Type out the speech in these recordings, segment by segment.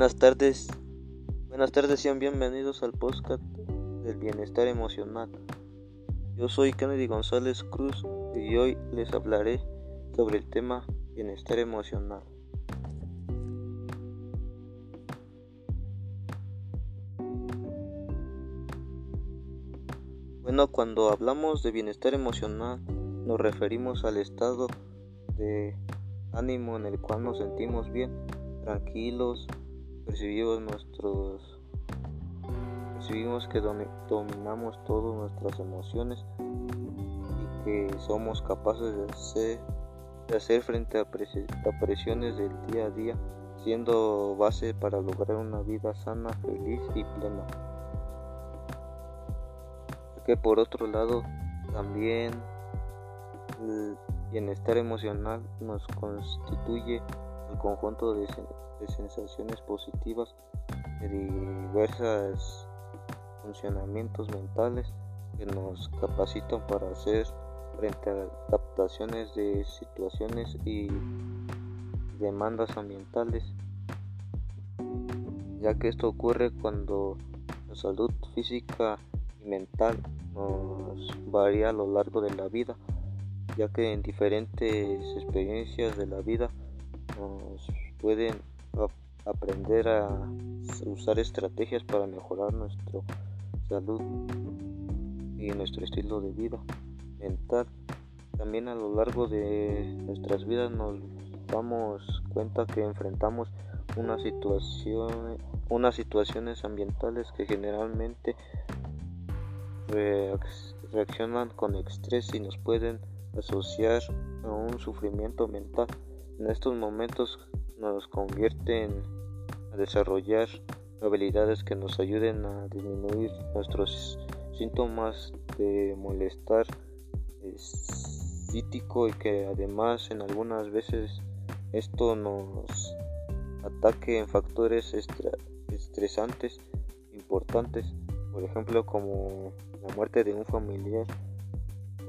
Buenas tardes, buenas tardes, sean bienvenidos al podcast del bienestar emocional. Yo soy Kennedy González Cruz y hoy les hablaré sobre el tema bienestar emocional. Bueno, cuando hablamos de bienestar emocional nos referimos al estado de ánimo en el cual nos sentimos bien, tranquilos, percibimos nuestros percibimos que dominamos todas nuestras emociones y que somos capaces de hacer, de hacer frente a, presiones del día a día, siendo base para lograr una vida sana, feliz y plena. Que por otro lado, también el bienestar emocional nos constituye el conjunto de, sensaciones positivas de diversos funcionamientos mentales que nos capacitan para hacer frente a adaptaciones de situaciones y demandas ambientales, ya que esto ocurre cuando la salud física y mental nos varía a lo largo de la vida, ya que en diferentes experiencias de la vida nos pueden aprender a usar estrategias para mejorar nuestra salud y nuestro estilo de vida mental. También a lo largo de nuestras vidas nos damos cuenta que enfrentamos una situación, unas situaciones ambientales que generalmente reaccionan con estrés y nos pueden asociar a un sufrimiento mental. En estos momentos nos convierten a desarrollar habilidades que nos ayuden a disminuir nuestros síntomas de molestar psíquico y que además en algunas veces esto nos ataque en factores estresantes importantes. Por ejemplo como la muerte de un familiar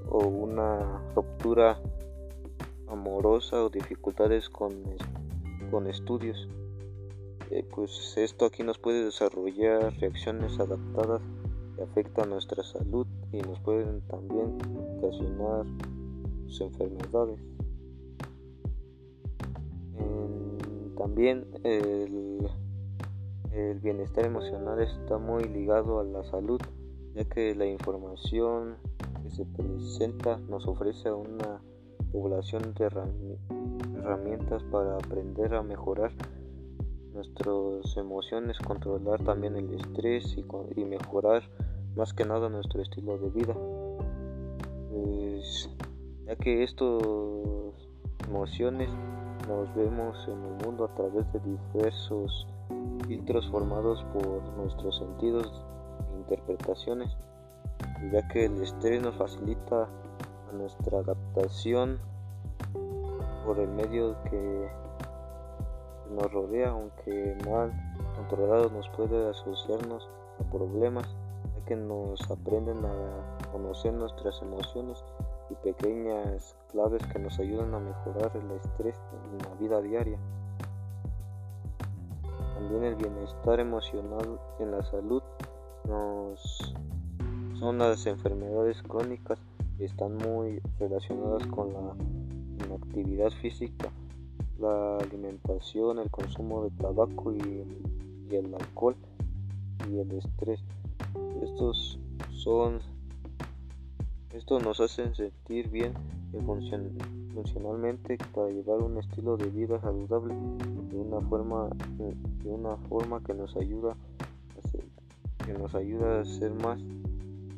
o una ruptura amorosa o dificultades con, con estudios. Eh, pues esto aquí nos puede desarrollar reacciones adaptadas que afectan nuestra salud y nos pueden también ocasionar enfermedades. también el el bienestar emocional está muy ligado a la salud, ya que la información que se presenta nos ofrece una población de herramientas para aprender a mejorar nuestras emociones, controlar también el estrés y, mejorar más que nada nuestro estilo de vida. Pues, ya que estas emociones nos vemos en el mundo a través de diversos filtros formados por nuestros sentidos e interpretaciones, ya que el estrés nos facilita nuestra adaptación por el medio que nos rodea, aunque mal controlado nos puede asociarnos a problemas, ya que nos aprenden a conocer nuestras emociones y pequeñas claves que nos ayudan a mejorar el estrés en la vida diaria. También el bienestar emocional en la salud nos son las enfermedades crónicas están muy relacionadas con la inactividad física, la alimentación, el consumo de tabaco y, el alcohol y el estrés. Estos son estos nos hacen sentir bien funcionalmente para llevar un estilo de vida saludable de una forma de una forma que nos ayuda a que nos ayuda a ser más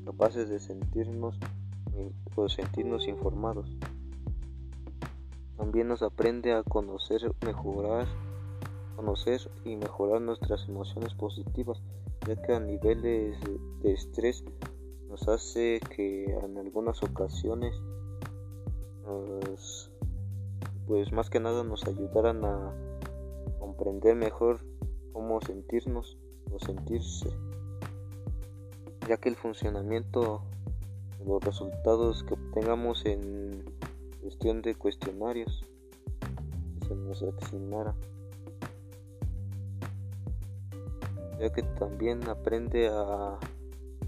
capaces de sentirnos o sentirnos informados. También nos aprende a conocer mejorar conocer y mejorar nuestras emociones positivas ya que a niveles de estrés nos hace que en algunas ocasiones pues más que nada nos ayudaran a comprender mejor cómo sentirnos o sentirse ya que el funcionamiento los resultados que obtengamos en cuestión de cuestionarios que se nos ya que también aprende a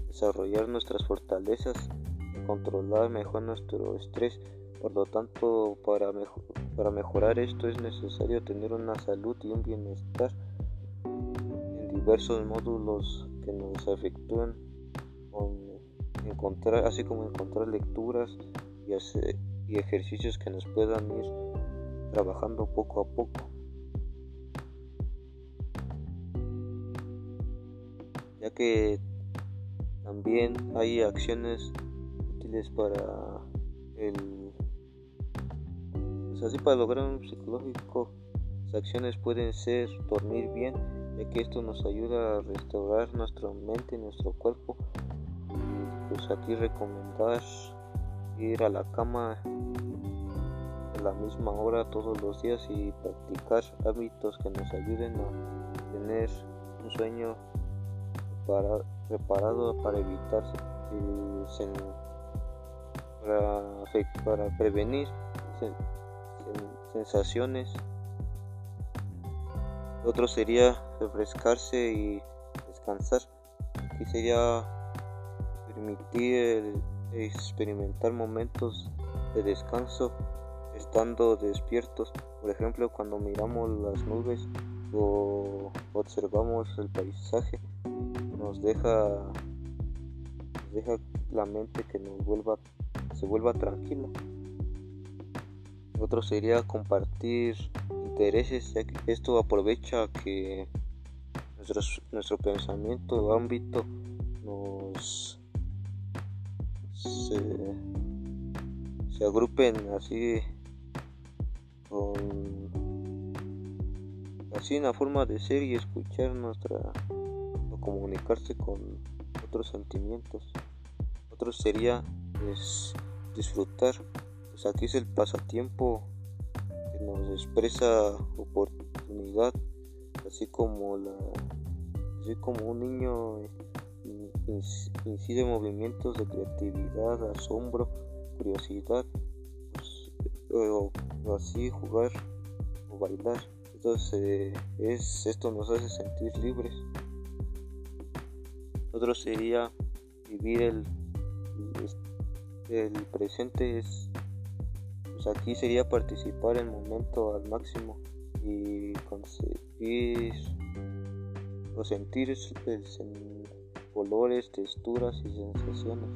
desarrollar nuestras fortalezas controlar mejor nuestro estrés. Por lo tanto, para, para mejorar esto es necesario tener una salud y un bienestar en diversos módulos que nos afectúan, encontrar, así como encontrar lecturas y, y ejercicios que nos puedan ir trabajando poco a poco. Ya que también hay acciones útiles para el pues así para lograr un psicológico las acciones pueden ser dormir bien ya que esto nos ayuda a restaurar nuestra mente y nuestro cuerpo pues aquí recomendar ir a la cama a la misma hora todos los días y practicar hábitos que nos ayuden a tener un sueño para preparado para evitar para, prevenir sensaciones. Otro sería refrescarse y descansar. Aquí sería permitir experimentar momentos de descanso estando despiertos. Por ejemplo, cuando miramos las nubes o observamos el paisaje nos deja, deja la mente que nos vuelva, se vuelva tranquila. Otro sería compartir intereses, ya que esto aprovecha que nuestro, nuestro pensamiento ámbito nos se, agrupen así con así una forma de ser y escuchar nuestra comunicarse con otros sentimientos. Otro sería pues, disfrutar. Pues aquí es el pasatiempo que nos expresa oportunidad, así como la, así como un niño incide movimientos de creatividad, asombro, curiosidad, pues, o, así jugar o bailar. Entonces es, esto nos hace sentir libres. Otro sería vivir el, el presente. Es, pues aquí sería participar el momento al máximo y conseguir o sentir colores, texturas y sensaciones.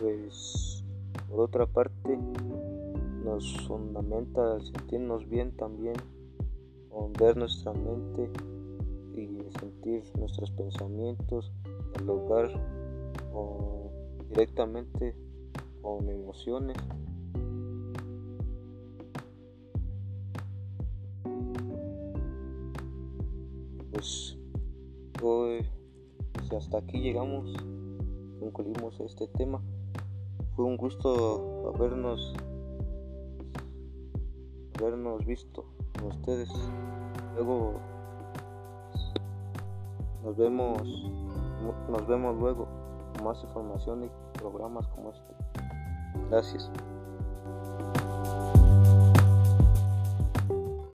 Pues por otra parte nos fundamenta sentirnos bien también con ver nuestra mente y sentir nuestros pensamientos, dialogar o directamente con emociones. Pues hasta aquí llegamos, concluimos este tema. Fue un gusto habernos habernos visto con ustedes. Luego nos vemos, nos vemos luego con más información y programas como este. Gracias.